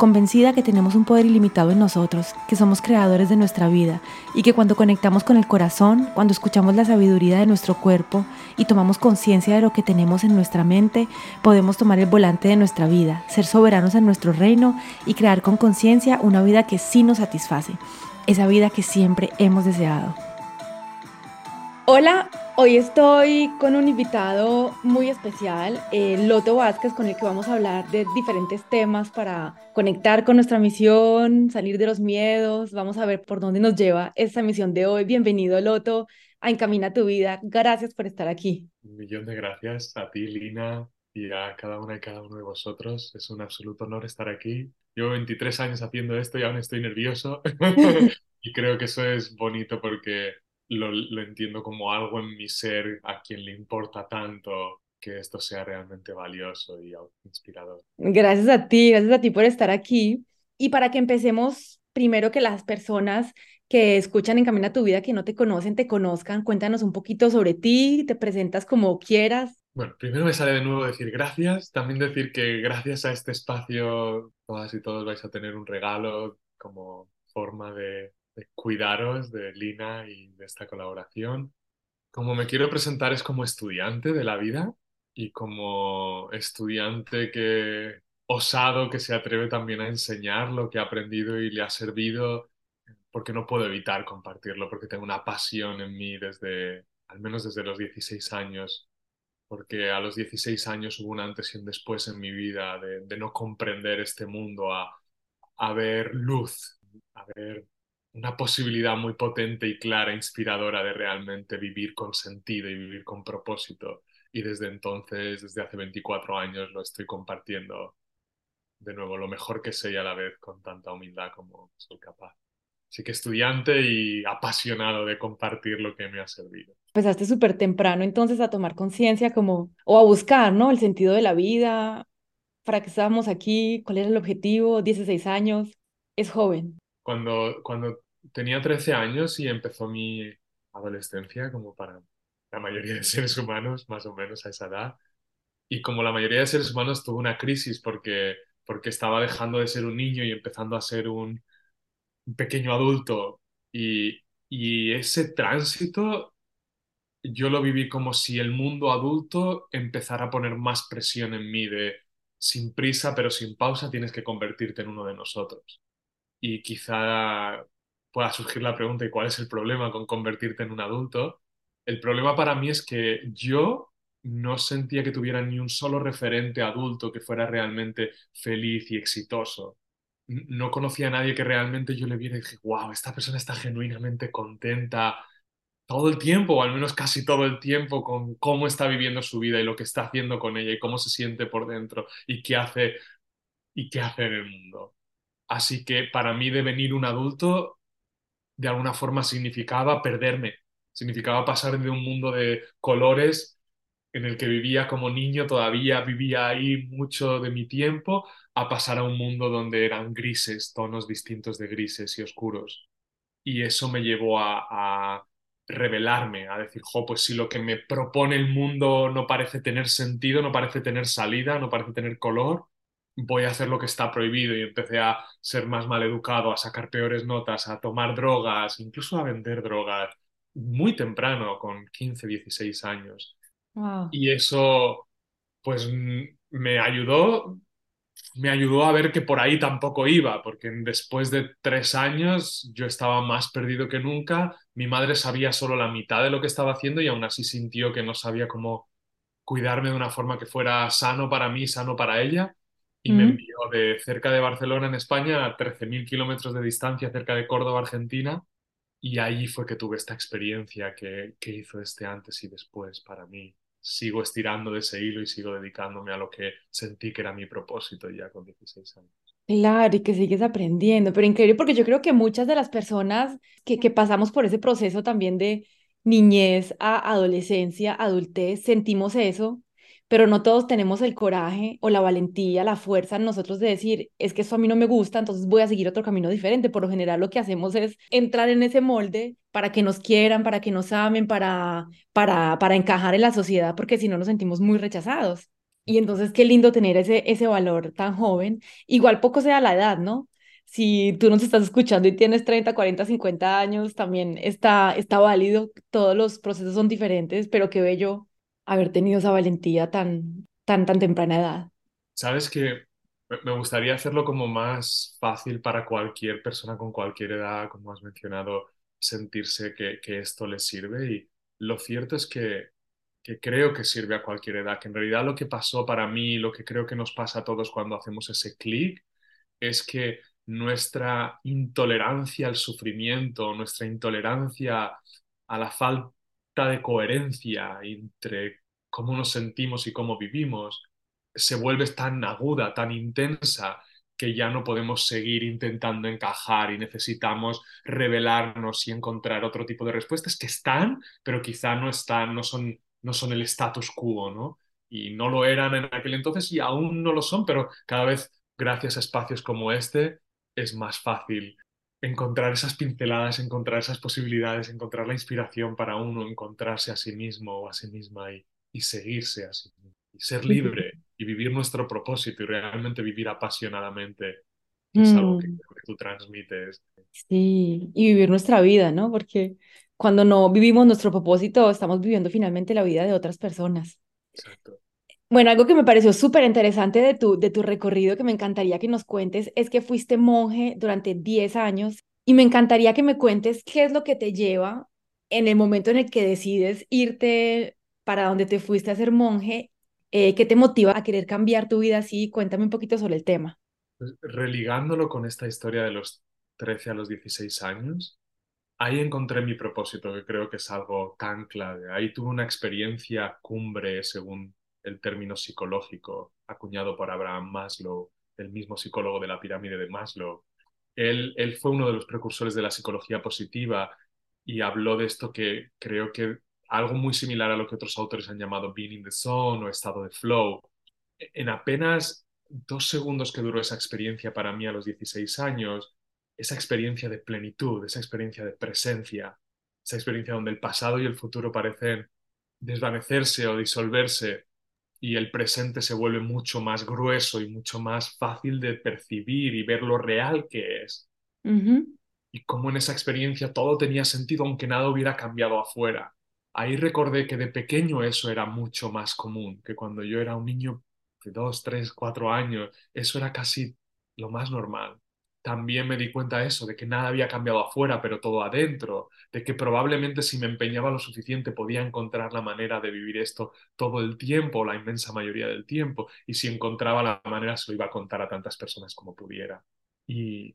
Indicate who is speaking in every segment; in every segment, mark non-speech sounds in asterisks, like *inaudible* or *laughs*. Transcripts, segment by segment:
Speaker 1: convencida que tenemos un poder ilimitado en nosotros, que somos creadores de nuestra vida y que cuando conectamos con el corazón, cuando escuchamos la sabiduría de nuestro cuerpo y tomamos conciencia de lo que tenemos en nuestra mente, podemos tomar el volante de nuestra vida, ser soberanos en nuestro reino y crear con conciencia una vida que sí nos satisface, esa vida que siempre hemos deseado. Hola, hoy estoy con un invitado muy especial, eh, Loto Vázquez, con el que vamos a hablar de diferentes temas para conectar con nuestra misión, salir de los miedos, vamos a ver por dónde nos lleva esta misión de hoy. Bienvenido, Loto, a Encamina tu vida. Gracias por estar aquí.
Speaker 2: Un millón de gracias a ti, Lina, y a cada una y cada uno de vosotros. Es un absoluto honor estar aquí. Llevo 23 años haciendo esto y aún estoy nervioso. *laughs* y creo que eso es bonito porque lo, lo, entiendo como algo en mi ser a quien le importa tanto que esto sea realmente valioso y inspirador.
Speaker 1: Gracias a ti, gracias a ti por estar aquí. Y para que empecemos, primero que las personas que escuchan en Camina tu Vida, que no te conocen, te conozcan, cuéntanos un poquito sobre ti, te presentas como quieras.
Speaker 2: Bueno, primero me sale de nuevo decir gracias, también decir que gracias a este espacio todas y todos vais a tener un regalo como forma de cuidaros de Lina y de esta colaboración. Como me quiero presentar es como estudiante de la vida y como estudiante que osado que se atreve también a enseñar lo que ha aprendido y le ha servido porque no puedo evitar compartirlo porque tengo una pasión en mí desde al menos desde los 16 años porque a los 16 años hubo un antes y un después en mi vida de, de no comprender este mundo a, a ver luz a ver una posibilidad muy potente y clara, inspiradora de realmente vivir con sentido y vivir con propósito. Y desde entonces, desde hace 24 años, lo estoy compartiendo de nuevo lo mejor que sé y a la vez con tanta humildad como soy capaz. Así que estudiante y apasionado de compartir lo que me ha servido.
Speaker 1: Empezaste súper temprano entonces a tomar conciencia como, o a buscar, ¿no? El sentido de la vida, para qué estábamos aquí, cuál era el objetivo, 16 años, es joven
Speaker 2: cuando, cuando tenía 13 años y empezó mi adolescencia, como para la mayoría de *laughs* seres humanos, más o menos a esa edad. Y como la mayoría de seres humanos tuvo una crisis porque, porque estaba dejando de ser un niño y empezando a ser un, pequeño adulto. Y, y ese tránsito yo lo viví como si el mundo adulto empezara a poner más presión en mí de sin prisa pero sin pausa tienes que convertirte en uno de nosotros y quizá pueda surgir la pregunta, ¿y cuál es el problema con convertirte en un adulto? El problema para mí es que yo no sentía que tuviera ni un solo referente adulto que fuera realmente feliz y exitoso. No conocía a nadie que realmente yo le viera y dije, wow, esta persona está genuinamente contenta todo el tiempo, o al menos casi todo el tiempo, con cómo está viviendo su vida y lo que está haciendo con ella y cómo se siente por dentro y qué hace y qué hace en el mundo. Así que para mí devenir un adulto de alguna forma significaba perderme, significaba pasar de un mundo de colores en el que vivía como niño, todavía vivía ahí mucho de mi tiempo, a pasar a un mundo donde eran grises, tonos distintos de grises y oscuros. Y eso me llevó a, a revelarme, a decir, jo, pues si lo que me propone el mundo no parece tener sentido, no parece tener salida, no parece tener color, voy a hacer lo que está prohibido y empecé a ser más maleducado, a sacar peores notas, a tomar drogas, incluso a vender drogas muy temprano, con 15, 16 años. Y eso, pues, me ayudó, me ayudó a ver que por ahí tampoco iba, porque después de tres años yo estaba más perdido que nunca. Mi madre sabía solo la mitad de lo que estaba haciendo y aún así sintió que no sabía cómo cuidarme de una forma que fuera sano para mí, sano para ella y me envió de cerca de Barcelona, en España, a 13.000 kilómetros de distancia, cerca de Córdoba, Argentina. Y ahí fue que tuve esta experiencia que, que hizo este antes y después para mí. Sigo estirando de ese hilo y sigo dedicándome a lo que sentí que era mi propósito ya con 16 años.
Speaker 1: Claro, y que sigues aprendiendo, pero increíble porque yo creo que muchas de las personas que, que pasamos por ese proceso también de niñez a adolescencia, adultez, sentimos eso, pero no todos tenemos el coraje o la valentía, la fuerza en nosotros de decir, es que eso a mí no me gusta, entonces voy a seguir otro camino diferente. Por lo general lo que hacemos es entrar en ese molde para que nos quieran, para que nos amen, para, para, para encajar en la sociedad, porque si no nos sentimos muy rechazados. Y entonces qué lindo tener ese, ese valor tan joven. Igual poco sea la edad, ¿no? Si tú nos estás escuchando y tienes 30, 40, 50 años, también está, está válido. Todos los procesos son diferentes, pero qué bello haber tenido esa valentía tan, tan, tan temprana edad.
Speaker 2: Sabes que me gustaría hacerlo como más fácil para cualquier persona con cualquier edad, como has mencionado, sentirse que, que esto les sirve. Y lo cierto es que que creo que sirve a cualquier edad, que en realidad lo que pasó para mí, lo que creo que nos pasa a todos cuando hacemos ese clic, es que nuestra intolerancia al sufrimiento, nuestra intolerancia a la falta de coherencia entre cómo nos sentimos y cómo vivimos, se vuelve tan aguda, tan intensa, que ya no podemos seguir intentando encajar y necesitamos revelarnos y encontrar otro tipo de respuestas que están, pero quizá no están, no son no son el status quo, ¿no? Y no lo eran en aquel entonces y aún no lo son, pero cada vez gracias a espacios como este es más fácil encontrar esas pinceladas, encontrar esas posibilidades, encontrar la inspiración para uno, encontrarse a sí mismo o a sí misma y, y seguirse así, y ser libre y vivir nuestro propósito y realmente vivir apasionadamente, que es algo que,
Speaker 1: Mm,
Speaker 2: que tú transmites.
Speaker 1: sí, y vivir nuestra vida, ¿no? Porque cuando no vivimos nuestro propósito, estamos viviendo finalmente la vida de otras personas.
Speaker 2: Exacto.
Speaker 1: Bueno, algo que me pareció súper interesante de tu, de tu recorrido que me encantaría que nos cuentes es que fuiste monje durante 10 años y me encantaría que me cuentes qué es lo que te lleva en el momento en el que decides irte para donde te fuiste a ser monje, eh, qué te motiva a querer cambiar tu vida así. Cuéntame un poquito sobre el tema.
Speaker 2: Pues, religándolo con esta historia de los 13 a los 16 años, Ahí encontré mi propósito, que creo que es algo tan clave. Ahí tuve una experiencia cumbre, según el término psicológico acuñado por Abraham Maslow, el mismo psicólogo de la pirámide de Maslow. Él, él fue uno de los precursores de la psicología positiva y habló de esto que creo que algo muy similar a lo que otros autores han llamado being in the zone o estado de flow. En apenas dos segundos que duró esa experiencia para mí a los 16 años, esa experiencia de plenitud, esa experiencia de presencia, esa experiencia donde el pasado y el futuro parecen desvanecerse o disolverse y el presente se vuelve mucho más grueso y mucho más fácil de percibir y ver lo real que es. Y cómo en esa experiencia todo tenía sentido aunque nada hubiera cambiado afuera. Ahí recordé que de pequeño eso era mucho más común, que cuando yo era un niño de dos, tres, cuatro años, eso era casi lo más normal también me di cuenta de eso, de que nada había cambiado afuera, pero todo adentro, de que probablemente si me empeñaba lo suficiente podía encontrar la manera de vivir esto todo el tiempo, la inmensa mayoría del tiempo, y si encontraba la manera se lo iba a contar a tantas personas como pudiera. Y,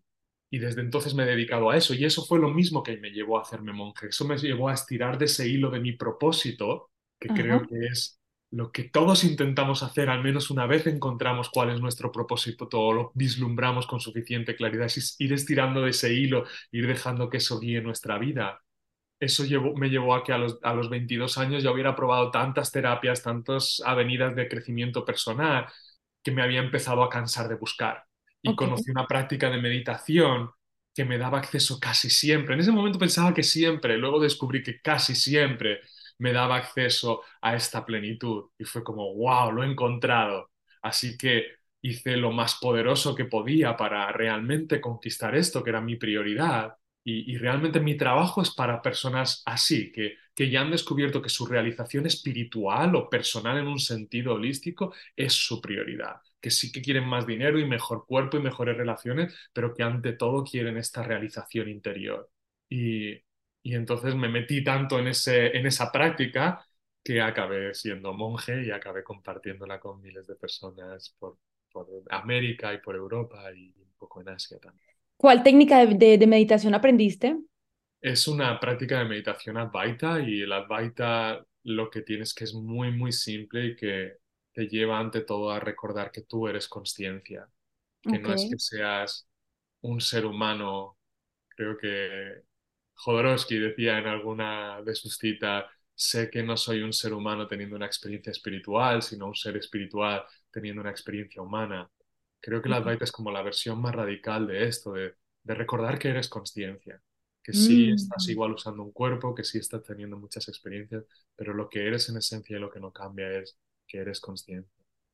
Speaker 2: y desde entonces me he dedicado a eso, y eso fue lo mismo que me llevó a hacerme monje, eso me llevó a estirar de ese hilo de mi propósito, que
Speaker 1: Ajá.
Speaker 2: creo que es lo que todos intentamos hacer, al menos una vez encontramos cuál es nuestro propósito, todo lo vislumbramos con suficiente claridad, es ir estirando de ese hilo, ir dejando que eso guíe nuestra vida. Eso llevó, me llevó a que a los, a los 22 años ya hubiera probado tantas terapias, tantas avenidas de crecimiento personal, que me había empezado a cansar de buscar. Y conocí una práctica de meditación que me daba acceso casi siempre. En ese momento pensaba que siempre, luego descubrí que casi siempre me daba acceso a esta plenitud. Y fue como, wow, lo he encontrado. Así que hice lo más poderoso que podía para realmente conquistar esto, que era mi prioridad. Y, realmente mi trabajo es para personas así, que, que ya han descubierto que su realización espiritual o personal en un sentido holístico es su prioridad, que sí que quieren más dinero y mejor cuerpo y mejores relaciones, pero que ante todo quieren esta realización interior. Y, y entonces me metí tanto en, ese, en esa práctica que acabé siendo monje y acabé compartiéndola con miles de personas por, por América y por Europa y un poco en Asia también.
Speaker 1: ¿Cuál técnica de, de- de meditación aprendiste?
Speaker 2: Es una práctica de meditación Advaita y el Advaita lo que tienes que es muy, muy simple y que te lleva ante todo a recordar que tú eres consciencia que no es que seas un ser humano, creo que Jodorowsky decía en alguna de sus citas, sé que no soy un ser humano teniendo una experiencia espiritual, sino un ser espiritual teniendo una experiencia humana. Creo que la Advaita es como la versión más radical de esto, de, de recordar que eres consciencia, que sí estás
Speaker 1: Mm.
Speaker 2: igual usando un cuerpo, que sí estás teniendo muchas experiencias, pero lo que eres en esencia y lo que no cambia es que eres consciente,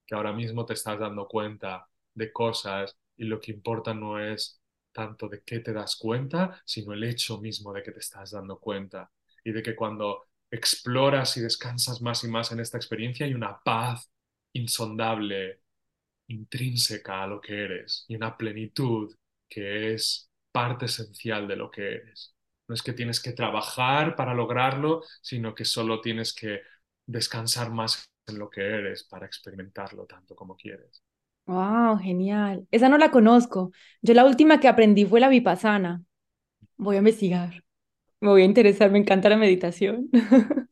Speaker 2: que ahora mismo te estás dando cuenta de cosas y lo que importa no es tanto de qué te das cuenta, sino el hecho mismo de que te estás dando cuenta. Y de que cuando exploras y descansas más y más en esta experiencia hay una paz insondable, intrínseca a lo que eres y una plenitud que es parte esencial de lo que eres. No es que tienes que trabajar para lograrlo, sino que solo tienes que descansar más en lo que eres para experimentarlo tanto como quieres.
Speaker 1: Wow, genial. Esa no la conozco. Yo la última que aprendí fue la vipassana. Voy a investigar. Me voy a interesar, me encanta la meditación. *laughs*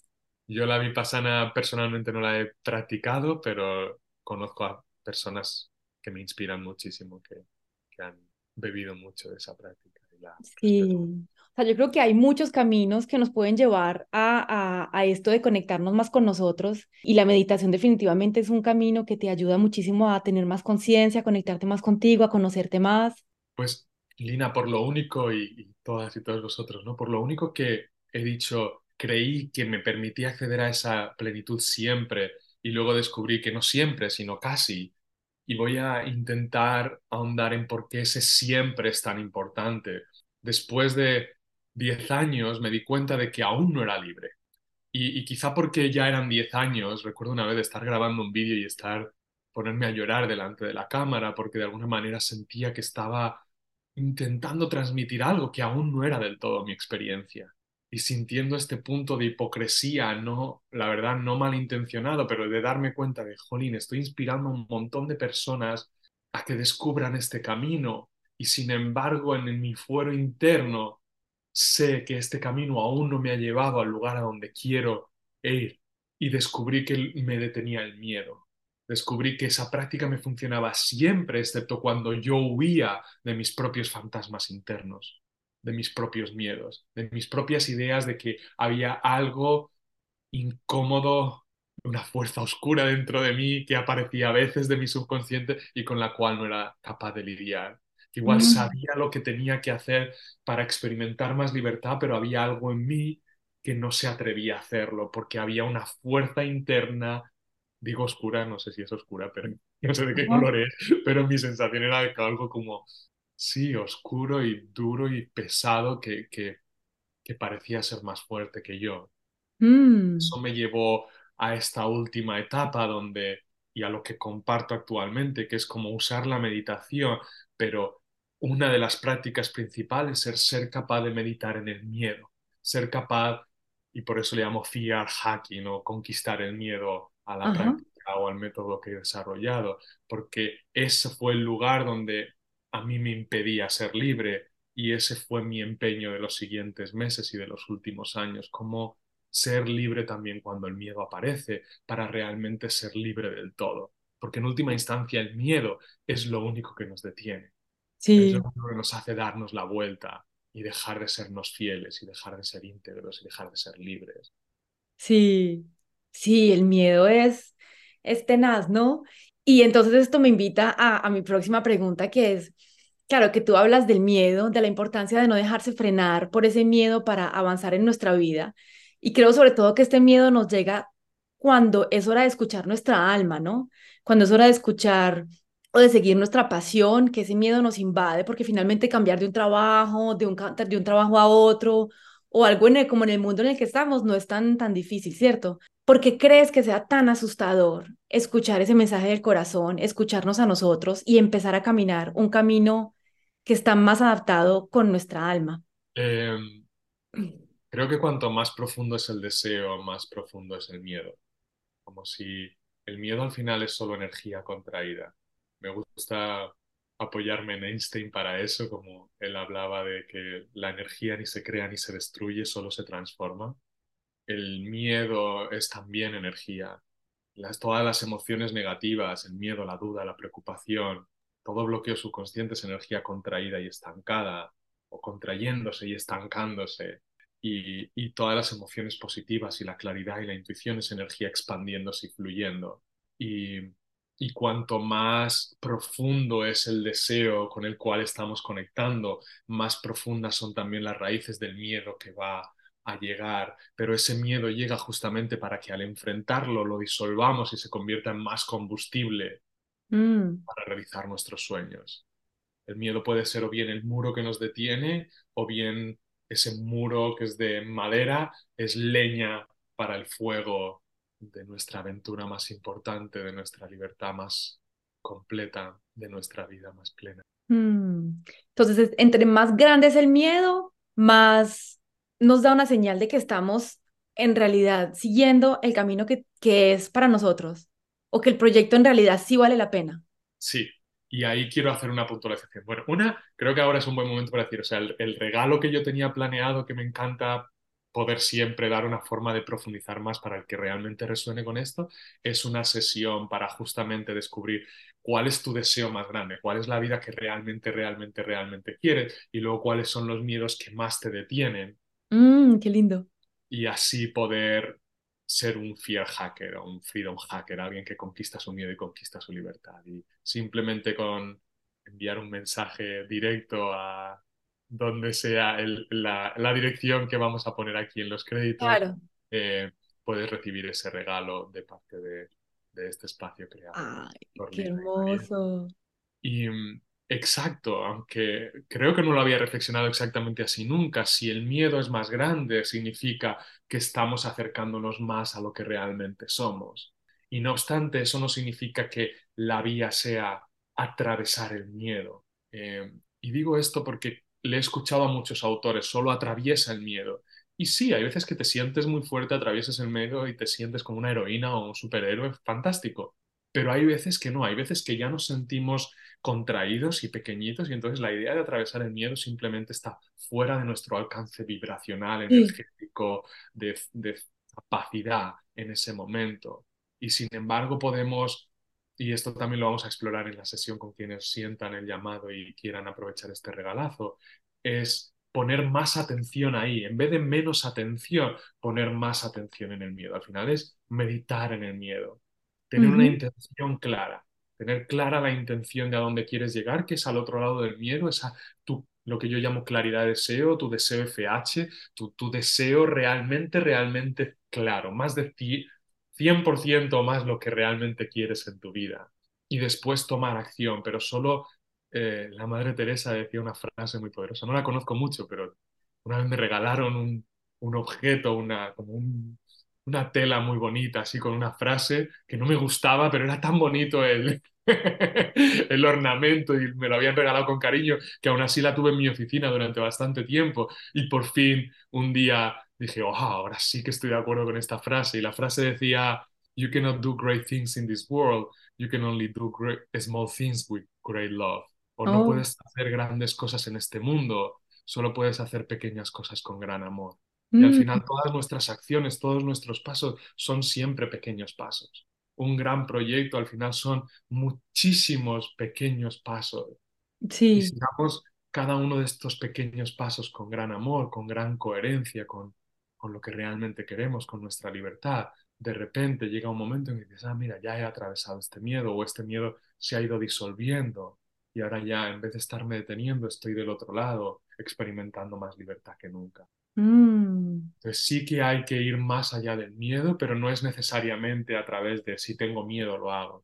Speaker 2: Yo la vipassana personalmente no la he practicado, pero conozco a personas que me inspiran muchísimo, que, que han bebido mucho de esa práctica y la
Speaker 1: Sí,
Speaker 2: respeto.
Speaker 1: o sea, yo creo que hay muchos caminos que nos pueden llevar a, a, a esto de conectarnos más con nosotros y la meditación definitivamente es un camino que te ayuda muchísimo a tener más conciencia, a conectarte más contigo, a conocerte más.
Speaker 2: Pues, Lina, por lo único, y, y todas y todos vosotros, ¿no? Por lo único que he dicho, creí que me permitía acceder a esa plenitud siempre y luego descubrí que no siempre, sino casi. Y voy a intentar ahondar en por qué ese siempre es tan importante. Después de 10 años me di cuenta de que aún no era libre. Y, quizá porque ya eran 10 años, recuerdo una vez estar grabando un vídeo y estar, ponerme a llorar delante de la cámara porque de alguna manera sentía que estaba intentando transmitir algo que aún no era del todo mi experiencia. Y sintiendo este punto de hipocresía, no, la verdad, no malintencionado, pero de darme cuenta de, jolín, estoy inspirando a un montón de personas a que descubran este camino. Y sin embargo, en mi fuero interno sé que este camino aún no me ha llevado al lugar a donde quiero ir y descubrí que me detenía el miedo. Descubrí que esa práctica me funcionaba siempre, excepto cuando yo huía de mis propios fantasmas internos, de mis propios miedos, de mis propias ideas de que había algo incómodo, una fuerza oscura dentro de mí que aparecía a veces de mi subconsciente y con la cual no era capaz de lidiar. Igual
Speaker 1: Mm,
Speaker 2: sabía lo que tenía que hacer para experimentar más libertad, pero había algo en mí que no se atrevía a hacerlo porque había una fuerza interna, digo oscura, no sé si es oscura, pero *laughs* no sé de qué color es, pero mi sensación era de que algo como, sí, oscuro y duro y pesado que, que, que parecía ser más fuerte que yo.
Speaker 1: Mm,
Speaker 2: Eso me llevó a esta última etapa donde, y a lo que comparto actualmente, que es como usar la meditación, pero una de las prácticas principales es ser capaz de meditar en el miedo, ser capaz, y por eso le llamo fear hacking o conquistar el miedo a la
Speaker 1: ajá.
Speaker 2: práctica o al método que he desarrollado, porque ese fue el lugar donde a mí me impedía ser libre y ese fue mi empeño de los siguientes meses y de los últimos años, como ser libre también cuando el miedo aparece, para realmente ser libre del todo. Porque en última instancia el miedo es lo único que nos detiene, es lo
Speaker 1: Sí.
Speaker 2: único que nos hace darnos la vuelta y dejar de sernos fieles y dejar de ser íntegros y dejar de ser libres.
Speaker 1: Sí, sí, el miedo es, es tenaz, ¿no? Y entonces esto me invita a, a mi próxima pregunta, que es, claro, que tú hablas del miedo, de la importancia de no dejarse frenar por ese miedo para avanzar en nuestra vida. Y creo sobre todo que este miedo nos llega cuando es hora de escuchar nuestra alma, ¿no? Cuando es hora de escuchar o de seguir nuestra pasión, que ese miedo nos invade, porque finalmente cambiar de un trabajo, de un, de un trabajo a otro o algo en el- como en el mundo en el que estamos no es tan, tan difícil, ¿cierto? ¿Por qué crees que sea tan asustador escuchar ese mensaje del corazón, escucharnos a nosotros y empezar a caminar un camino que está más adaptado con nuestra alma?
Speaker 2: Eh, creo que cuanto más profundo es el deseo, más profundo es el miedo. como si el miedo al final es solo energía contraída. Me gusta apoyarme en Einstein para eso, como él hablaba de que la energía ni se crea ni se destruye, solo se transforma. El miedo es también energía. Todas las emociones negativas, el miedo, la duda, la preocupación, todo bloqueo subconsciente es energía contraída y estancada, o contrayéndose y estancándose. Y, y, todas las emociones positivas y la claridad y la intuición es energía expandiéndose y fluyendo. Y, y cuanto más profundo es el deseo con el cual estamos conectando, más profundas son también las raíces del miedo que va a llegar, pero ese miedo llega justamente para que al enfrentarlo lo disolvamos y se convierta en más combustible mm. para realizar nuestros sueños. El miedo puede ser o bien el muro que nos detiene o bien ese muro que es de madera, es leña para el fuego de nuestra aventura más importante, de nuestra libertad más completa, de nuestra vida más plena.
Speaker 1: Mm. Entonces, entre más grande es el miedo, más nos da una señal de que estamos en realidad siguiendo el camino que, que es para nosotros o que el proyecto en realidad sí vale la pena.
Speaker 2: Sí, y ahí quiero hacer una puntualización. Bueno, una, creo que ahora es un buen momento para decir, o sea, el, regalo que yo tenía planeado, que me encanta poder siempre dar una forma de profundizar más para el que realmente resuene con esto, es una sesión para justamente descubrir cuál es tu deseo más grande, cuál es la vida que realmente, realmente, realmente quieres y luego cuáles son los miedos que más te detienen
Speaker 1: Mm, qué lindo.
Speaker 2: Y así poder ser un fear hacker o un freedom hacker, alguien que conquista su miedo y conquista su libertad. Y simplemente con enviar un mensaje directo a donde sea la, dirección que vamos a poner aquí en los créditos, eh, puedes recibir ese regalo de parte de, este espacio creado.
Speaker 1: ¡Ay, qué hermoso!
Speaker 2: Y, Exacto, aunque creo que no lo había reflexionado exactamente así nunca. Si el miedo es más grande, significa que estamos acercándonos más a lo que realmente somos. Y no obstante, eso no significa que la vía sea atravesar el miedo. Eh, y digo esto porque le he escuchado a muchos autores, solo atraviesa el miedo. Y sí, hay veces que te sientes muy fuerte, atraviesas el miedo y te sientes como una heroína o un superhéroe fantástico. Pero hay veces que no, hay veces que ya nos sentimos contraídos y pequeñitos y entonces la idea de atravesar el miedo simplemente está fuera de nuestro alcance vibracional, energético, de, capacidad en ese momento. Y sin embargo podemos, y esto también lo vamos a explorar en la sesión con quienes sientan el llamado y quieran aprovechar este regalazo, es poner más atención ahí, en vez de menos atención, poner más atención en el miedo. Al final es meditar en el miedo, tener una intención clara tener clara la intención de a dónde quieres llegar, que es al otro lado del miedo, esa tu, lo que yo llamo claridad de deseo, tu deseo FH, tu, tu deseo realmente, realmente claro, más de 100% más lo que realmente quieres en tu vida. Y después tomar acción, pero solo eh, la Madre Teresa decía una frase muy poderosa, no la conozco mucho, pero una vez me regalaron un, un objeto, una, como un, una tela muy bonita, así con una frase que no me gustaba, pero era tan bonito el, *laughs* el ornamento y me lo habían regalado con cariño que aún así la tuve en mi oficina durante bastante tiempo y por fin un día dije, oh, ahora sí que estoy de acuerdo con esta frase y la frase decía, you cannot do great things in this world, you can only do great, small things with great love. O no oh. puedes hacer grandes cosas en este mundo, solo puedes hacer pequeñas cosas con gran amor. Y al mm. final todas nuestras acciones, todos nuestros pasos son siempre pequeños pasos. Un gran proyecto al final son muchísimos pequeños pasos.
Speaker 1: Sí.
Speaker 2: Y si damos cada uno de estos pequeños pasos con gran amor, con gran coherencia, con, con lo que realmente queremos, con nuestra libertad, de repente llega un momento en que dices, ah, mira, ya he atravesado este miedo o este miedo se ha ido disolviendo y ahora ya en vez de estarme deteniendo estoy del otro lado experimentando más libertad que nunca.
Speaker 1: Mm.
Speaker 2: Entonces sí que hay que ir más allá del miedo, pero no es necesariamente a través de si tengo miedo lo hago.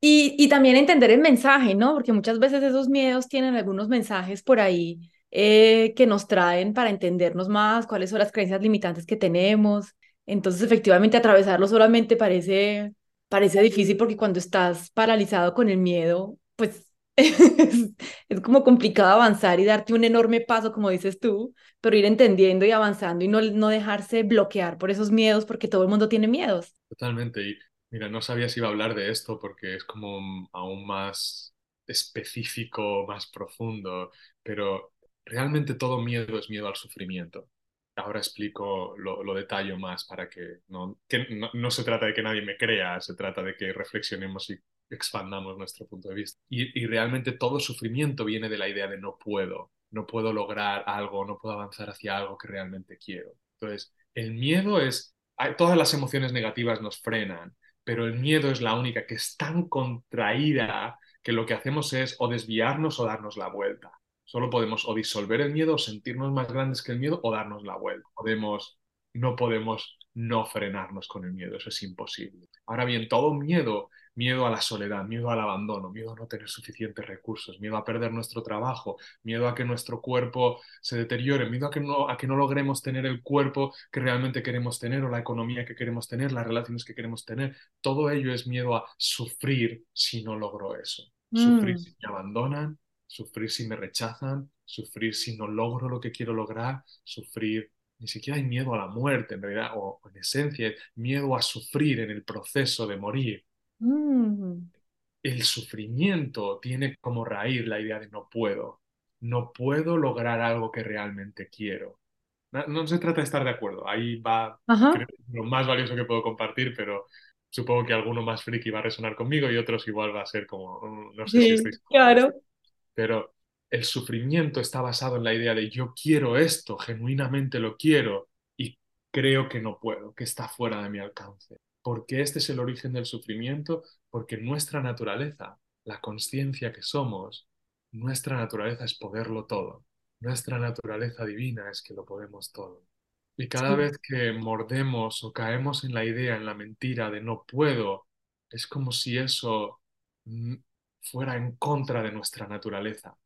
Speaker 1: Y, también entender el mensaje, ¿no? Porque muchas veces esos miedos tienen algunos mensajes por ahí eh, que nos traen para entendernos más, cuáles son las creencias limitantes que tenemos. Entonces, efectivamente, atravesarlo solamente parece, parece difícil porque cuando estás paralizado con el miedo, pues es, como complicado avanzar y darte un enorme paso, como dices tú, pero ir entendiendo y avanzando y no, no dejarse bloquear por esos miedos, porque todo el mundo tiene miedos.
Speaker 2: Totalmente. Y mira, no sabía si iba a hablar de esto porque es como aún más específico, más profundo, pero realmente todo miedo es miedo al sufrimiento. Ahora explico, lo, lo detallo más para que, no, que no, no, se trata de que nadie me crea, se trata de que reflexionemos y expandamos nuestro punto de vista. Y, y realmente todo sufrimiento viene de la idea de no puedo, no puedo lograr algo, no puedo avanzar hacia algo que realmente quiero. Entonces, el miedo es, todas las emociones negativas nos frenan, pero el miedo es la única que es tan contraída que lo que hacemos es o desviarnos o darnos la vuelta. Solo podemos o disolver el miedo o sentirnos más grandes que el miedo o darnos la vuelta. Podemos, no podemos no frenarnos con el miedo, eso es imposible. Ahora bien, todo miedo miedo a la soledad, miedo al abandono, miedo a no tener suficientes recursos, miedo a perder nuestro trabajo, miedo a que nuestro cuerpo se deteriore, miedo a que no, a que no logremos tener el cuerpo que realmente queremos tener o la economía que queremos tener, las relaciones que queremos tener. Todo ello es miedo a sufrir si no logro eso. Sufrir mm. si me abandonan, sufrir si me rechazan, sufrir si no logro lo que quiero lograr, sufrir ni siquiera hay miedo a la muerte en realidad, o en esencia, miedo a sufrir en el proceso de morir. Mm. El sufrimiento tiene como raíz la idea de no puedo, no puedo lograr algo que realmente quiero. No, se trata de estar de acuerdo, ahí va lo más valioso que puedo compartir, pero supongo que alguno más friki va a resonar conmigo y otros igual va a ser como, mm, no sé si estáis...
Speaker 1: Claro.
Speaker 2: Pero el sufrimiento está basado en la idea de yo quiero esto, genuinamente lo quiero y creo que no puedo, que está fuera de mi alcance. Porque este es el origen del sufrimiento, porque nuestra naturaleza, la conciencia que somos, nuestra naturaleza es poderlo todo. Nuestra naturaleza divina es que lo podemos todo. Y cada vez que mordemos o caemos en la idea, en la mentira de no puedo, es como si eso mm, fuera en contra de nuestra naturaleza.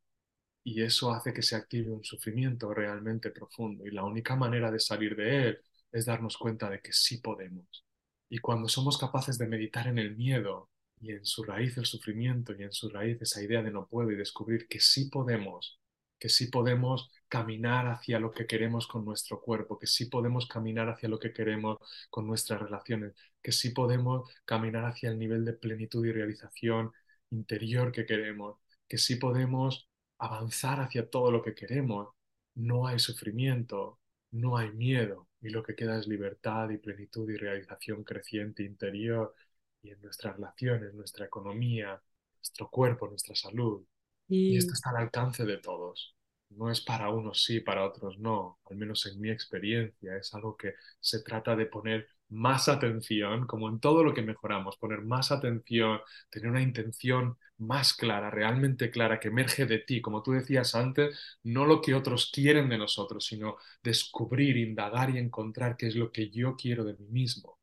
Speaker 2: Y eso hace que se active un sufrimiento realmente profundo. Y la única manera de salir de él es darnos cuenta de que sí podemos, y cuando somos capaces de meditar en el miedo y en su raíz el sufrimiento y en su raíz esa idea de no puedo y descubrir que sí podemos, que sí podemos caminar hacia lo que queremos con nuestro cuerpo, que sí podemos caminar hacia lo que queremos con nuestras relaciones, que sí podemos caminar hacia el nivel de plenitud y realización interior que queremos, que sí podemos avanzar hacia todo lo que queremos. No hay sufrimiento, no hay miedo y lo que queda es libertad y plenitud y realización creciente interior y en nuestras relaciones, nuestra economía, nuestro cuerpo, nuestra salud. Y esto está al alcance de todos. No es para unos sí, para otros no, al menos en mi experiencia. Es algo que se trata de poner más atención, como en todo lo que mejoramos, poner más atención, tener una intención más clara, realmente clara, que emerge de ti, como tú decías antes, no lo que otros quieren de nosotros, sino descubrir, indagar y encontrar qué es lo que yo quiero de mí mismo.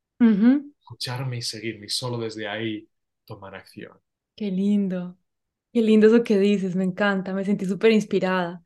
Speaker 2: Escucharme y seguirme y solo desde ahí tomar acción.
Speaker 1: Qué lindo, qué lindo eso que dices, me encanta, me sentí súper inspirada.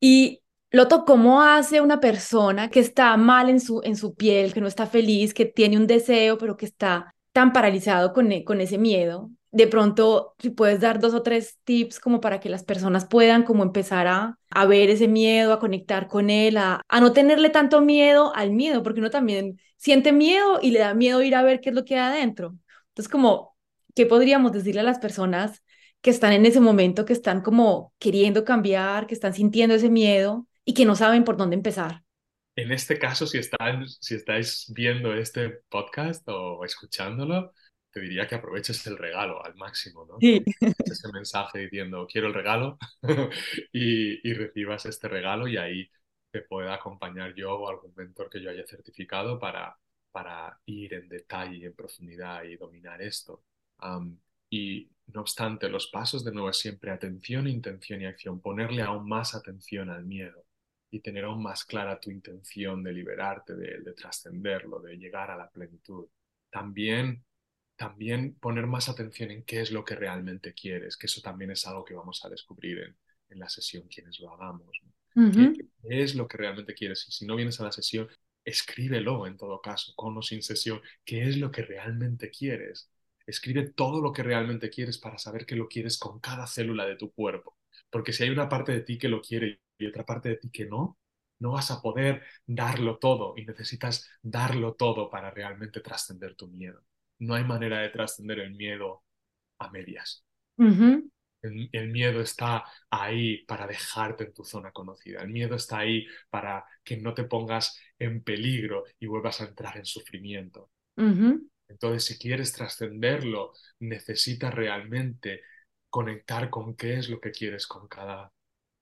Speaker 1: Y Loto, ¿cómo hace una persona que está mal en su, en su piel, que no está feliz, que tiene un deseo, pero que está tan paralizado con, e, con ese miedo? De pronto, si puedes dar dos o tres tips como para que las personas puedan como empezar a, a ver ese miedo, a conectar con él, a, a no tenerle tanto miedo al miedo, porque uno también siente miedo y le da miedo ir a ver qué es lo que hay adentro. Entonces, como, ¿qué podríamos decirle a las personas que están en ese momento, que están como queriendo cambiar, que están sintiendo ese miedo? Y que no saben por dónde empezar.
Speaker 2: En este caso, si, están, si estáis viendo este podcast o escuchándolo, te diría que aproveches el regalo al máximo, ¿no?
Speaker 1: Sí.
Speaker 2: Ese mensaje diciendo, quiero el regalo *laughs* y, y, recibas este regalo y ahí te pueda acompañar yo o algún mentor que yo haya certificado para, para ir en detalle, en profundidad y dominar esto. y no obstante, los pasos de nuevo es siempre atención, intención y acción, ponerle aún más atención al miedo y tener aún más clara tu intención de liberarte de trascenderlo, de llegar a la plenitud. También, también poner más atención en qué es lo que realmente quieres, que eso también es algo que vamos a descubrir en, en la sesión quienes lo hagamos. ¿Qué, es lo que realmente quieres? Y si no vienes a la sesión, escríbelo en todo caso, con o sin sesión, qué es lo que realmente quieres. Escribe todo lo que realmente quieres para saber que lo quieres con cada célula de tu cuerpo. Porque si hay una parte de ti que lo quiere y otra parte de ti que no, no vas a poder darlo todo y necesitas darlo todo para realmente trascender tu miedo. No hay manera de trascender el miedo a medias. el, miedo está ahí para dejarte en tu zona conocida. El miedo está ahí para que no te pongas en peligro y vuelvas a entrar en sufrimiento. Entonces, si quieres trascenderlo, necesitas realmente conectar con qué es lo que quieres con cada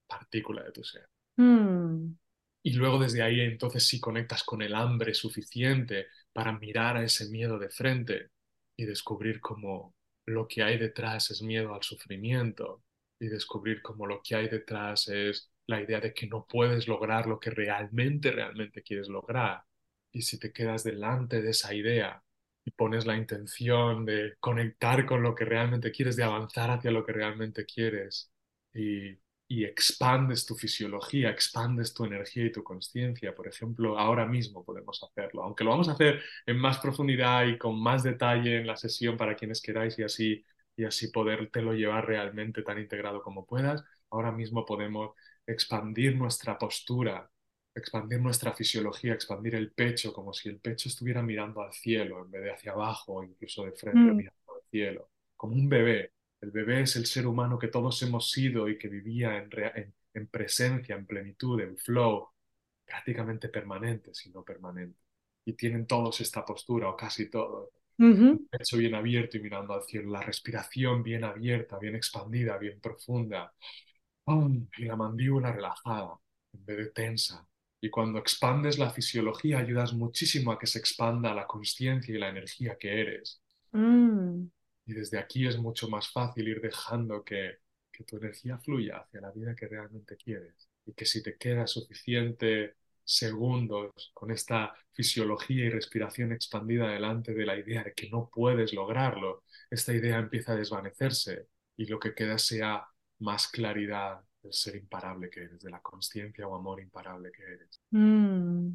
Speaker 2: partícula de tu ser.
Speaker 1: Mm.
Speaker 2: Y luego desde ahí entonces sí conectas con el hambre suficiente para mirar a ese miedo de frente y descubrir cómo lo que hay detrás es miedo al sufrimiento y descubrir cómo lo que hay detrás es la idea de que no puedes lograr lo que realmente, realmente quieres lograr. Y si te quedas delante de esa idea y pones la intención de conectar con lo que realmente quieres, de avanzar hacia lo que realmente quieres y, y expandes tu fisiología, expandes tu energía y tu conciencia, por ejemplo, ahora mismo podemos hacerlo, aunque lo vamos a hacer en más profundidad y con más detalle en la sesión para quienes queráis y así y así podértelo llevar realmente tan integrado como puedas, ahora mismo podemos expandir nuestra postura, expandir nuestra fisiología, expandir el pecho, como si el pecho estuviera mirando al cielo en vez de hacia abajo incluso de frente
Speaker 1: Mm.
Speaker 2: mirando al cielo, como un bebé. El bebé es el ser humano que todos hemos sido y que vivía en, en- en presencia, en plenitud, en flow, prácticamente permanente, si no permanente. Y tienen todos esta postura, o casi todos.
Speaker 1: Ujú.
Speaker 2: El pecho bien abierto y mirando al cielo, la respiración bien abierta, bien expandida, bien profunda. ¡Pum! Y la mandíbula relajada, en vez de tensa. Y cuando expandes la fisiología, ayudas muchísimo a que se expanda la conciencia y la energía que eres.
Speaker 1: Mm.
Speaker 2: Y desde aquí es mucho más fácil ir dejando que, que tu energía fluya hacia la vida que realmente quieres. Y que si te queda suficiente segundos con esta fisiología y respiración expandida delante de la idea de que no puedes lograrlo, esta idea empieza a desvanecerse y lo que queda sea más claridad del ser imparable que eres, de la conciencia o amor imparable que eres.
Speaker 1: Mm.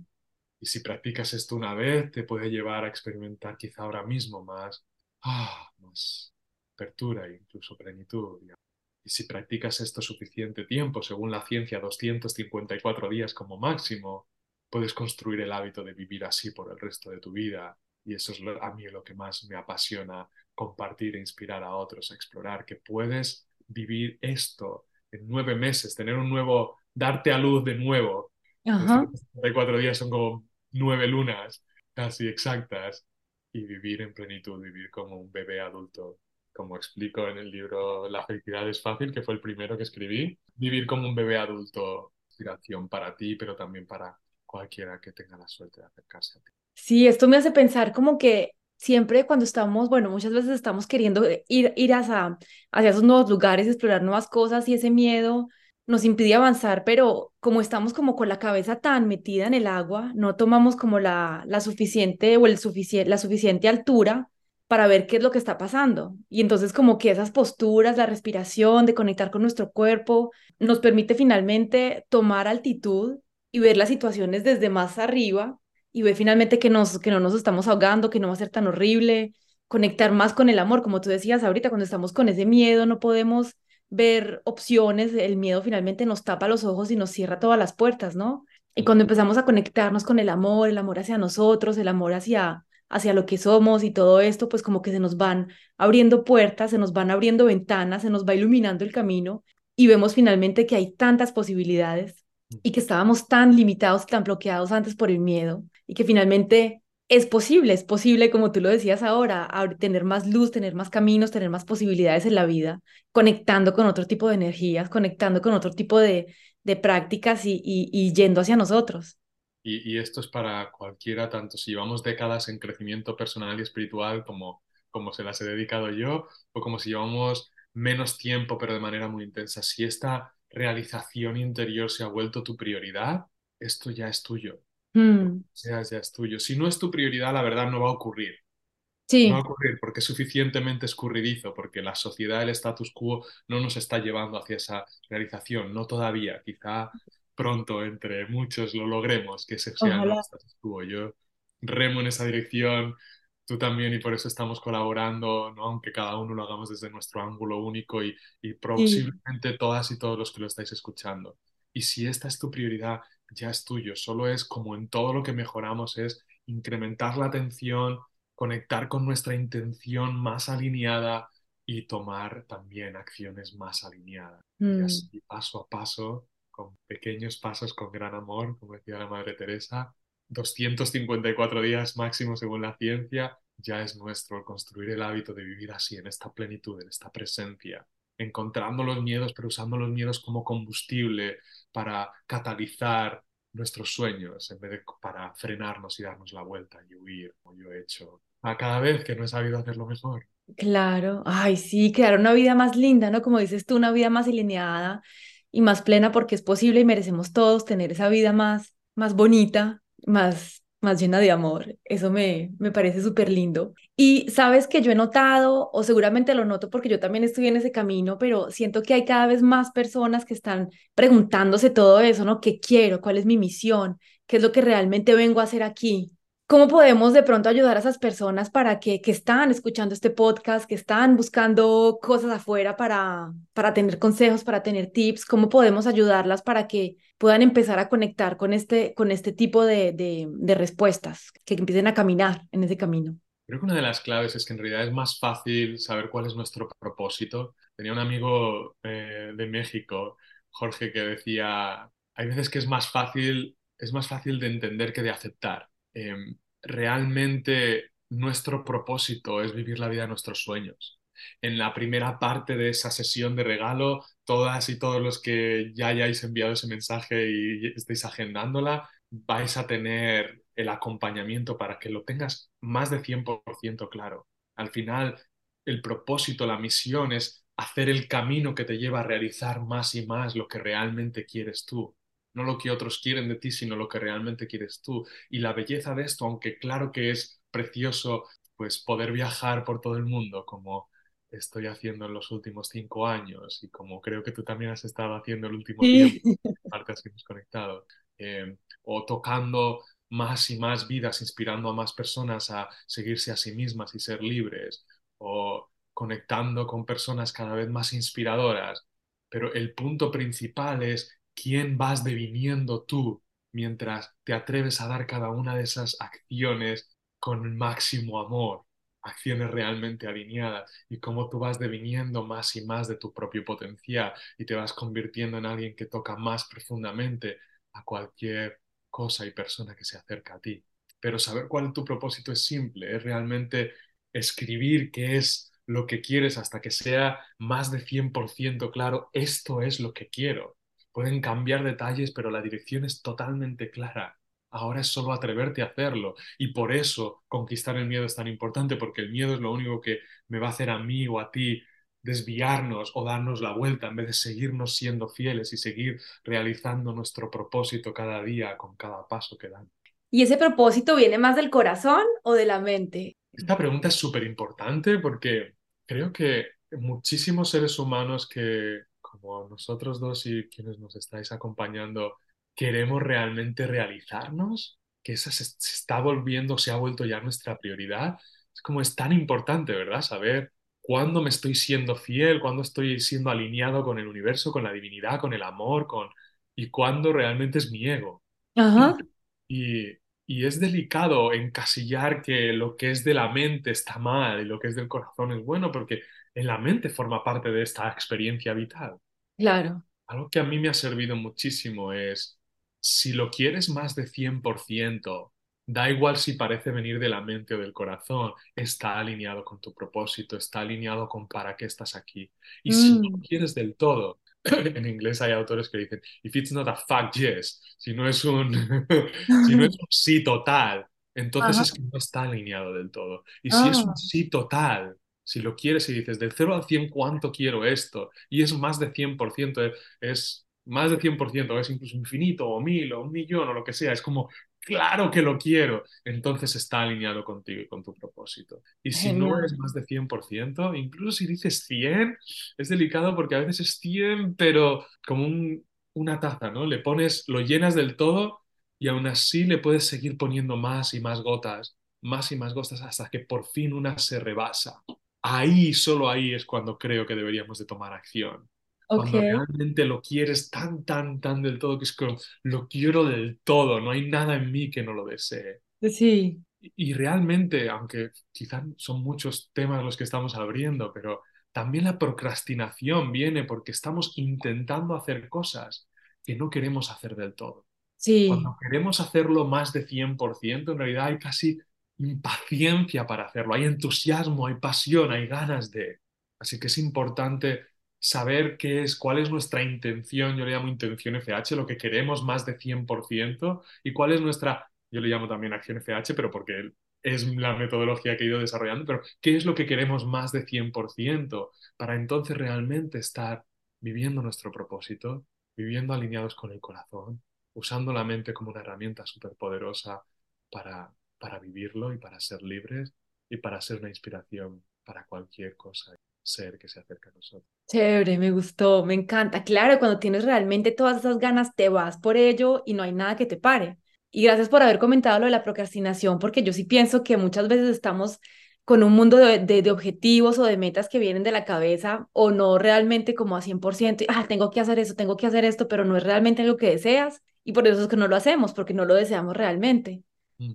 Speaker 2: Y si practicas esto una vez, te puede llevar a experimentar quizá ahora mismo más, ah, más apertura e incluso plenitud. digamos. Y si practicas esto suficiente tiempo, según la ciencia, 254 días como máximo, puedes construir el hábito de vivir así por el resto de tu vida. Y eso es lo- a mí lo que más me apasiona, compartir e inspirar a otros a explorar, que puedes vivir esto en nueve meses, tener un nuevo, darte a luz de nuevo.
Speaker 1: Ajá.
Speaker 2: 254 días son como nueve lunas casi exactas y vivir en plenitud, vivir como un bebé adulto. Como explico en el libro La felicidad es fácil, que fue el primero que escribí, vivir como un bebé adulto, inspiración para ti, pero también para cualquiera que tenga la suerte de acercarse a ti.
Speaker 1: Sí, esto me hace pensar como que siempre cuando estamos, bueno, muchas veces estamos queriendo ir, ir hacia, hacia esos nuevos lugares, explorar nuevas cosas y ese miedo nos impide avanzar, pero como estamos como con la cabeza tan metida en el agua, no tomamos como la, la suficiente o el sufici- la suficiente altura para ver qué es lo que está pasando. Y entonces como que esas posturas, la respiración, de conectar con nuestro cuerpo, nos permite finalmente tomar altitud y ver las situaciones desde más arriba y ver finalmente que, nos, que no nos estamos ahogando, que no va a ser tan horrible, conectar más con el amor, como tú decías ahorita, cuando estamos con ese miedo no podemos ver opciones, el miedo finalmente nos tapa los ojos y nos cierra todas las puertas, ¿no? Y cuando empezamos a conectarnos con el amor, el amor hacia nosotros, el amor hacia, hacia lo que somos y todo esto, pues como que se nos van abriendo puertas, se nos van abriendo ventanas, se nos va iluminando el camino y vemos finalmente que hay tantas posibilidades y que estábamos tan limitados, tan bloqueados antes por el miedo y que finalmente es posible, es posible, como tú lo decías ahora, tener más luz, tener más caminos, tener más posibilidades en la vida, conectando con otro tipo de energías, conectando con otro tipo de, de prácticas y, y, y yendo hacia nosotros.
Speaker 2: Y, y esto es para cualquiera, tanto si llevamos décadas en crecimiento personal y espiritual como, como se las he dedicado yo, o como si llevamos menos tiempo pero de manera muy intensa. Si esta realización interior se ha vuelto tu prioridad, esto ya es tuyo.
Speaker 1: Mm,
Speaker 2: ya es tuyo. Si no es tu prioridad, la verdad no va a ocurrir. No va a
Speaker 1: sí,
Speaker 2: ocurrir porque es suficientemente escurridizo, porque la sociedad, el status quo no nos está llevando hacia esa realización, no todavía. Quizá pronto, entre muchos, lo logremos, que ese sea el status quo. Yo remo en esa dirección, tú también, y por eso estamos colaborando, ¿no? Aunque cada uno lo hagamos desde nuestro ángulo único y, y
Speaker 1: Sí.
Speaker 2: posiblemente todas y todos los que lo estáis escuchando. Y si esta es tu prioridad, ya es tuyo. Solo es como en todo lo que mejoramos, es incrementar la atención conectar con nuestra intención más alineada y tomar también acciones más alineadas. Y
Speaker 1: Mm,
Speaker 2: así, paso a paso, con pequeños pasos, con gran amor, como decía la Madre Teresa, 254 días máximo según la ciencia, ya es nuestro construir el hábito de vivir así, en esta plenitud, en esta presencia, encontrando los miedos, pero usando los miedos como combustible para catalizar nuestros sueños en vez de para frenarnos y darnos la vuelta y huir, como yo he hecho a cada vez que no he sabido hacerlo mejor.
Speaker 1: Claro, ay, sí, crear una vida más linda, ¿no? Como dices tú, una vida más alineada y más plena porque es posible y merecemos todos tener esa vida más, más bonita, más, más llena de amor. Eso me, me parece súper lindo. Y sabes que yo he notado, o seguramente lo noto porque yo también estoy en ese camino, pero siento que hay cada vez más personas que están preguntándose todo eso, ¿no? ¿Qué quiero? ¿Cuál es mi misión? ¿Qué es lo que realmente vengo a hacer aquí? ¿Cómo podemos de pronto ayudar a esas personas para que, que están escuchando este podcast, que están buscando cosas afuera para, para tener consejos, para tener tips? ¿Cómo podemos ayudarlas para que puedan empezar a conectar con este, con este tipo de, de, de respuestas, que empiecen a caminar en ese camino?
Speaker 2: Creo que una de las claves es que en realidad es más fácil saber cuál es nuestro propósito. Tenía un amigo eh, de México, Jorge, que decía, hay veces que es más fácil, es más fácil de entender que de aceptar. Eh, realmente nuestro propósito es vivir la vida de nuestros sueños. En la primera parte de esa sesión de regalo, todas y todos los que ya hayáis enviado ese mensaje y estéis agendándola, vais a tener el acompañamiento para que lo tengas más de 100% claro. Al final, el propósito, la misión es hacer el camino que te lleva a realizar más y más lo que realmente quieres tú no lo que otros quieren de ti, sino lo que realmente quieres tú. Y la belleza de esto, aunque claro que es precioso, pues poder viajar por todo el mundo, como estoy haciendo en los últimos cinco años y como creo que tú también has estado haciendo el último tiempo, partes que hemos conectado, eh, o tocando más y más vidas, inspirando a más personas a seguirse a sí mismas y ser libres, o conectando con personas cada vez más inspiradoras. Pero el punto principal es quién vas deviniendo tú mientras te atreves a dar cada una de esas acciones con máximo amor, acciones realmente alineadas. Y cómo tú vas deviniendo más y más de tu propio potencial y te vas convirtiendo en alguien que toca más profundamente a cualquier cosa y persona que se acerca a ti. Pero saber cuál es tu propósito es simple, es realmente escribir qué es lo que quieres hasta que sea más de 100% claro, esto es lo que quiero Pueden cambiar detalles, pero la dirección es totalmente clara. Ahora es solo atreverte a hacerlo. Y por eso conquistar el miedo es tan importante, porque el miedo es lo único que me va a hacer a mí o a ti desviarnos o darnos la vuelta en vez de seguirnos siendo fieles y seguir realizando nuestro propósito cada día con cada paso que damos.
Speaker 1: ¿Y ese propósito viene más del corazón o de la mente?
Speaker 2: Esta pregunta es súper importante porque creo que muchísimos seres humanos que como nosotros dos y quienes nos estáis acompañando, queremos realmente realizarnos, que esa se, está volviendo, se ha vuelto ya nuestra prioridad. Es como es tan importante, ¿verdad? Saber cuándo me estoy siendo fiel, cuándo estoy siendo alineado con el universo, con la divinidad, con el amor, con y cuándo realmente es mi ego.
Speaker 1: Ajá.
Speaker 2: Y, y es delicado encasillar que lo que es de la mente está mal y lo que es del corazón es bueno, porque en la mente forma parte de esta experiencia vital.
Speaker 1: Claro.
Speaker 2: Algo que a mí me ha servido muchísimo es, si lo quieres más de 100%, da igual si parece venir de la mente o del corazón, está alineado con tu propósito, está alineado con para qué estás aquí. Y si no lo
Speaker 1: Mm.
Speaker 2: quieres del todo, *laughs* en inglés hay autores que dicen, if it's not a fuck yes, si no es un, *laughs* si no es un sí total, entonces
Speaker 1: Ajá.
Speaker 2: es que no está alineado del todo. Y si es un
Speaker 1: Ah,
Speaker 2: sí total, si lo quieres y dices del 0 al 100, ¿cuánto quiero esto? Y es más de 100%, es, es más de 100%, es incluso infinito o mil o un millón o lo que sea, es como, claro que lo quiero, entonces está alineado contigo y con tu propósito. Y si no es más de 100%, incluso si dices 100, es delicado porque a veces es 100, pero como un, una taza, ¿no? Le pones, lo llenas del todo y aún así le puedes seguir poniendo más y más gotas, más y más gotas hasta que por fin una se rebasa. Ahí, solo ahí es cuando creo que deberíamos de tomar acción. Cuando realmente lo quieres tan, tan, tan del todo, que es como, lo quiero del todo, no hay nada en mí que no lo desee.
Speaker 1: Sí,
Speaker 2: Y realmente, aunque quizás son muchos temas los que estamos abriendo, pero también la procrastinación viene porque estamos intentando hacer cosas que no queremos hacer del todo.
Speaker 1: sí,
Speaker 2: Cuando queremos hacerlo más de 100%, en realidad hay casi impaciencia para hacerlo, hay entusiasmo, hay pasión, hay ganas de. Así que es importante saber qué es, cuál es nuestra intención, yo le llamo intención FH, lo que queremos más de 100%, y cuál es nuestra, yo le llamo también acción FH, pero porque es la metodología que he ido desarrollando, pero qué es lo que queremos más de 100% para entonces realmente estar viviendo nuestro propósito, viviendo alineados con el corazón, usando la mente como una herramienta súper poderosa para, para vivirlo y para ser libres y para ser una inspiración para cualquier cosa, ser que se acerque a nosotros.
Speaker 1: Chévere, me gustó, me encanta. Claro, cuando tienes realmente todas esas ganas, te vas por ello y no hay nada que te pare. Y gracias por haber comentado lo de la procrastinación, porque yo sí pienso que muchas veces estamos con un mundo de, de, objetivos o de metas que vienen de la cabeza o no realmente como a 100%, ah, tengo que hacer eso, tengo que hacer esto, pero no es realmente lo que deseas y por eso es que no lo hacemos, porque no lo deseamos realmente. Mm,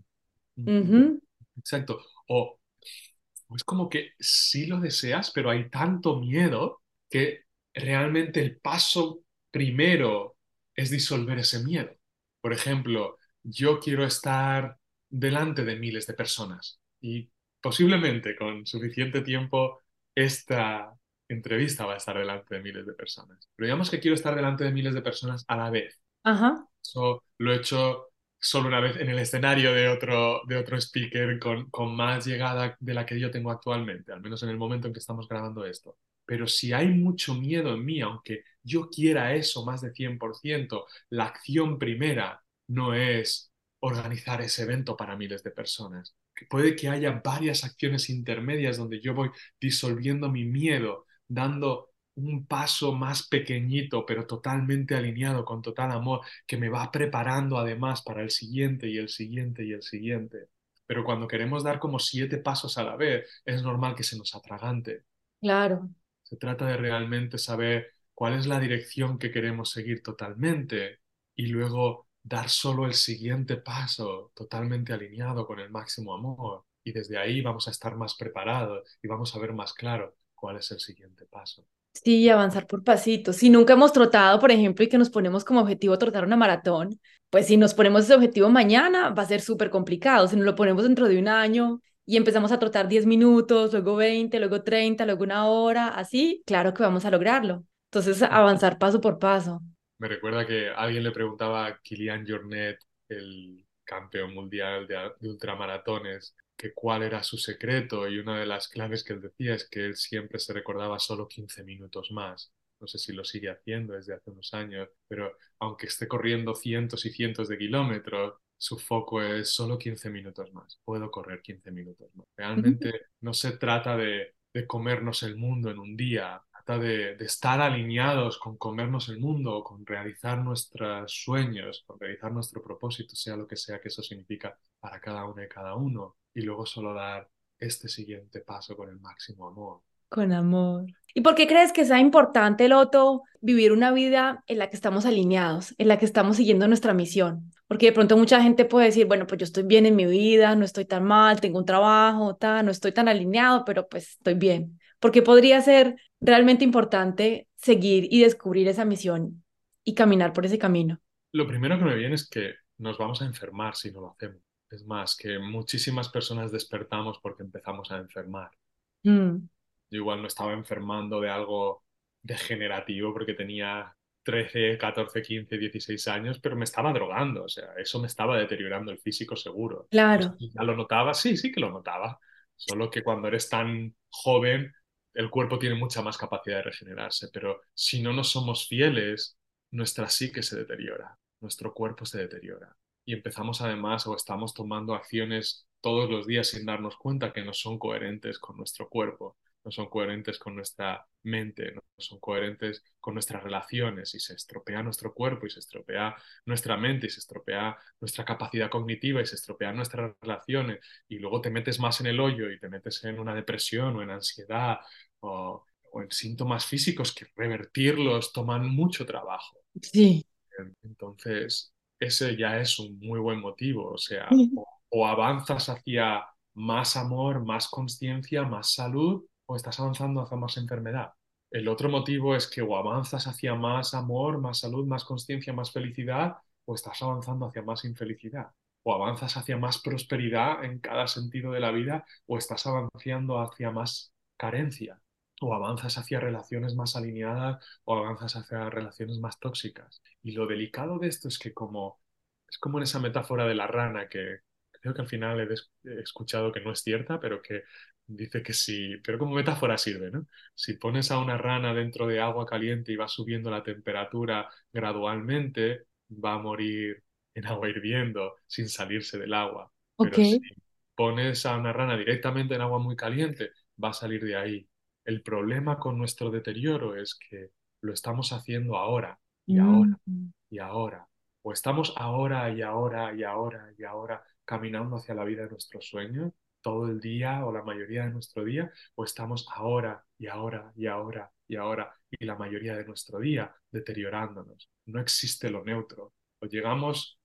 Speaker 2: mm, Exacto. O es como que sí lo deseas, pero hay tanto miedo que realmente el paso primero es disolver ese miedo. Por ejemplo, yo quiero estar delante de miles de personas y posiblemente con suficiente tiempo esta entrevista va a estar delante de miles de personas. Pero digamos que quiero estar delante de miles de personas a la vez.
Speaker 1: Ajá.
Speaker 2: Eso lo he hecho solo una vez en el escenario de otro, de otro speaker con, con más llegada de la que yo tengo actualmente, al menos en el momento en que estamos grabando esto. Pero si hay mucho miedo en mí, aunque yo quiera eso más de 100%, la acción primera no es organizar ese evento para miles de personas. Que puede que haya varias acciones intermedias donde yo voy disolviendo mi miedo, dando un paso más pequeñito, pero totalmente alineado, con total amor, que me va preparando además para el siguiente y el siguiente y el siguiente. Pero cuando queremos dar como siete pasos a la vez, es normal que se nos atragante.
Speaker 1: Claro.
Speaker 2: Se trata de realmente saber cuál es la dirección que queremos seguir totalmente y luego dar solo el siguiente paso totalmente alineado con el máximo amor. Y desde ahí vamos a estar más preparados y vamos a ver más claro cuál es el siguiente paso.
Speaker 1: Sí, avanzar por pasitos. Si nunca hemos trotado, por ejemplo, y que nos ponemos como objetivo trotar una maratón, pues si nos ponemos ese objetivo mañana, va a ser súper complicado. Si nos lo ponemos dentro de un año y empezamos a trotar 10 minutos, luego 20, luego 30, luego una hora, así, claro que vamos a lograrlo. Entonces, avanzar paso por paso.
Speaker 2: Me recuerda que alguien le preguntaba a Kilian Jornet, el campeón mundial de, de ultramaratones, que cuál era su secreto y una de las claves que él decía es que él siempre se recordaba solo 15 minutos más. No sé si lo sigue haciendo desde hace unos años, pero aunque esté corriendo cientos y cientos de kilómetros, su foco es solo 15 minutos más. Puedo correr 15 minutos más. Realmente *laughs* no se trata de, de comernos el mundo en un día, trata de, de, estar alineados con comernos el mundo, con realizar nuestros sueños, con realizar nuestro propósito, sea lo que sea que eso significa para cada uno y cada uno y luego solo dar este siguiente paso con el máximo amor.
Speaker 1: Con amor. ¿Y por qué crees que sea importante, Loto, vivir una vida en la que estamos alineados, en la que estamos siguiendo nuestra misión? Porque de pronto mucha gente puede decir, bueno, pues yo estoy bien en mi vida, no estoy tan mal, tengo un trabajo, no estoy tan alineado, pero pues estoy bien. Porque podría ser realmente importante seguir y descubrir esa misión y caminar por ese camino.
Speaker 2: Lo primero que me viene es que nos vamos a enfermar si no lo hacemos. Es más, que muchísimas personas despertamos porque empezamos a enfermar.
Speaker 1: Mm.
Speaker 2: Yo igual no estaba enfermando de algo degenerativo porque tenía 13, 14, 15, 16 años, pero me estaba drogando, o sea, eso me estaba deteriorando el físico seguro.
Speaker 1: Claro.
Speaker 2: ¿Ya lo notaba? Sí, sí que lo notaba. Solo que cuando eres tan joven, el cuerpo tiene mucha más capacidad de regenerarse, pero si no nos somos fieles, nuestra psique se deteriora, nuestro cuerpo se deteriora y empezamos además o estamos tomando acciones todos los días sin darnos cuenta que no son coherentes con nuestro cuerpo, no son coherentes con nuestra mente, no son coherentes con nuestras relaciones y se estropea nuestro cuerpo y se estropea nuestra mente y se estropea nuestra capacidad cognitiva y se estropea nuestras relaciones y luego te metes más en el hoyo y te metes en una depresión o en ansiedad o, o en síntomas físicos que revertirlos toman mucho trabajo.
Speaker 1: Sí.
Speaker 2: Entonces, ese ya es un muy buen motivo. O sea, o, avanzas hacia más amor, más conciencia, más salud, o estás avanzando hacia más enfermedad. El otro motivo es que o avanzas hacia más amor, más salud, más conciencia, más felicidad, o estás avanzando hacia más infelicidad. o avanzas hacia más prosperidad en cada sentido de la vida o estás avanzando hacia más carencia o avanzas hacia relaciones más alineadas o avanzas hacia relaciones más tóxicas. Y lo delicado de esto es que como es como en esa metáfora de la rana que creo que al final he, escuchado que no es cierta, pero que dice que sí, pero como metáfora sirve, ¿no? Si pones a una rana dentro de agua caliente y va subiendo la temperatura gradualmente, va a morir en agua hirviendo sin salirse del agua. Pero si pones a una rana directamente en agua muy caliente, va a salir de ahí. El problema con nuestro deterioro es que lo estamos haciendo ahora y ahora mm. y ahora. O estamos ahora y ahora y ahora y ahora caminando hacia la vida de nuestro sueño todo el día o la mayoría de nuestro día, o estamos ahora y ahora y ahora y ahora y la mayoría de nuestro día deteriorándonos. No existe lo neutro. O llegamos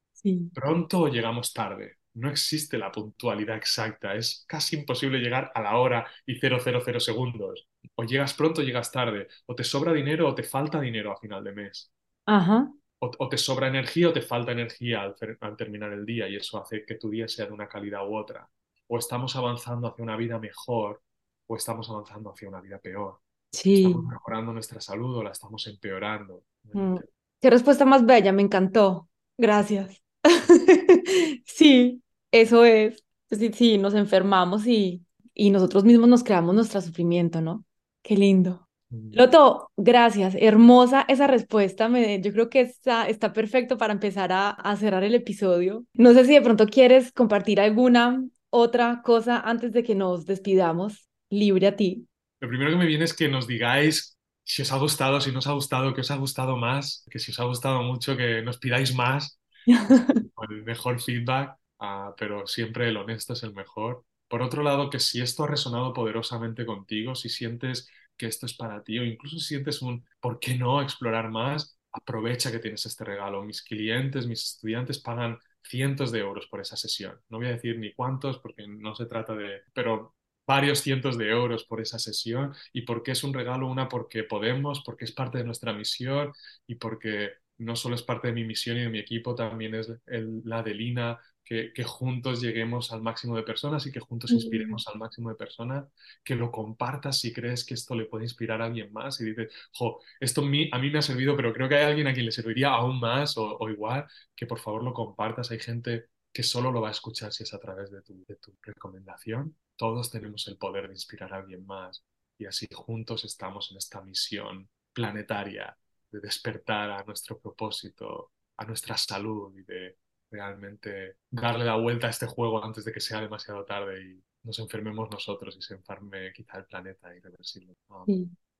Speaker 2: pronto o llegamos tarde. No existe la puntualidad exacta. Es casi imposible llegar a la hora y 000 segundos. O llegas pronto o llegas tarde. O te sobra dinero o te falta dinero a final de mes.
Speaker 1: Ajá.
Speaker 2: O, te sobra energía o te falta energía al, al terminar el día y eso hace que tu día sea de una calidad u otra o estamos avanzando hacia una vida mejor o estamos avanzando hacia una vida peor.
Speaker 1: Sí.
Speaker 2: Estamos mejorando nuestra salud o la estamos empeorando.
Speaker 1: Mm. Qué respuesta más bella, me encantó. Gracias. *laughs* sí, eso es. Sí, sí, nos enfermamos y, y nosotros mismos nos creamos nuestro sufrimiento, ¿no? Qué lindo. Mm. Loto, gracias. Hermosa esa respuesta. Me, yo creo que está, está perfecto para empezar a, a cerrar el episodio. No sé si de pronto quieres compartir alguna otra cosa antes de que nos despidamos, libre a ti.
Speaker 2: Lo primero que me viene es que nos digáis si os ha gustado, si no os ha gustado, que os ha gustado más, que si os ha gustado mucho, que nos pidáis más, *laughs* el mejor feedback, ah, pero siempre el honesto es el mejor. Por otro lado, que si esto ha resonado poderosamente contigo, si sientes que esto es para ti o incluso si sientes un ¿por qué no explorar más? Aprovecha que tienes este regalo. Mis clientes, mis estudiantes pagan cientos de euros por esa sesión. No voy a decir ni cuántos porque no se trata de... pero varios cientos de euros por esa sesión y porque es un regalo, una porque podemos, porque es parte de nuestra misión y porque no solo es parte de mi misión y de mi equipo, también es la de Lina, que, juntos lleguemos al máximo de personas y que juntos inspiremos al máximo de personas, que lo compartas si crees que esto le puede inspirar a alguien más y dices, jo, esto a mí, a mí me ha servido, pero creo que hay alguien a quien le serviría aún más o, igual, que por favor lo compartas. Hay gente que solo lo va a escuchar si es a través de tu, de tu recomendación. Todos tenemos el poder de inspirar a alguien más y así juntos estamos en esta misión planetaria de despertar a nuestro propósito, a nuestra salud y de realmente darle la vuelta a este juego antes de que sea demasiado tarde y nos enfermemos nosotros y se enferme quizá el planeta irreversible.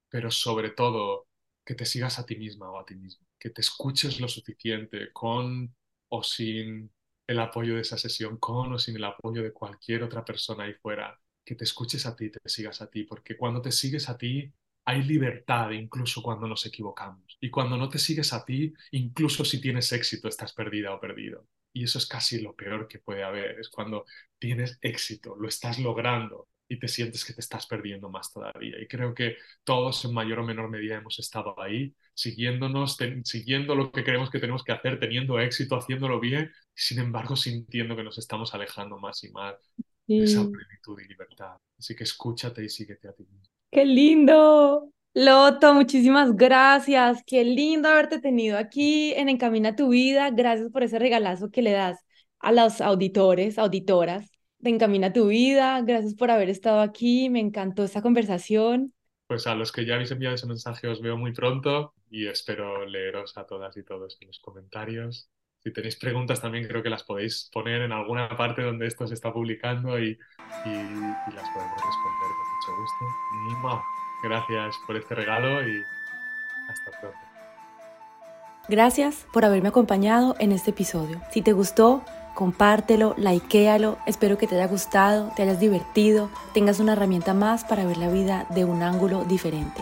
Speaker 2: Pero sobre todo, que te sigas a ti misma o a ti mismo, que te escuches lo suficiente con o sin el apoyo de esa sesión, con o sin el apoyo de cualquier otra persona ahí fuera, que te escuches a ti, te sigas a ti, porque cuando te sigues a ti, hay libertad incluso cuando nos equivocamos. Y cuando no te sigues a ti, incluso si tienes éxito, estás perdida o perdido. Y eso es casi lo peor que puede haber, es cuando tienes éxito, lo estás logrando y te sientes que te estás perdiendo más todavía. Y creo que todos en mayor o menor medida hemos estado ahí, siguiéndonos, siguiendo lo que creemos que tenemos que hacer, teniendo éxito, haciéndolo bien, sin embargo sintiendo que nos estamos alejando más y más de esa plenitud y libertad. Así que escúchate y síguete a ti mismo.
Speaker 1: ¡Qué lindo! Loto, muchísimas gracias. Qué lindo haberte tenido aquí en Encamina tu Vida. Gracias por ese regalazo que le das a los auditores, auditoras de Encamina tu Vida. Gracias por haber estado aquí. Me encantó esta conversación.
Speaker 2: Pues a los que ya habéis enviado ese mensaje os veo muy pronto y espero leeros a todas y todos en los comentarios. Si tenéis preguntas también creo que las podéis poner en alguna parte donde esto se está publicando y, las podemos responder con mucho gusto. Gracias por este regalo y hasta pronto.
Speaker 1: Gracias por haberme acompañado en este episodio. Si te gustó, compártelo, likealo. Espero que te haya gustado, te hayas divertido, tengas una herramienta más para ver la vida de un ángulo diferente.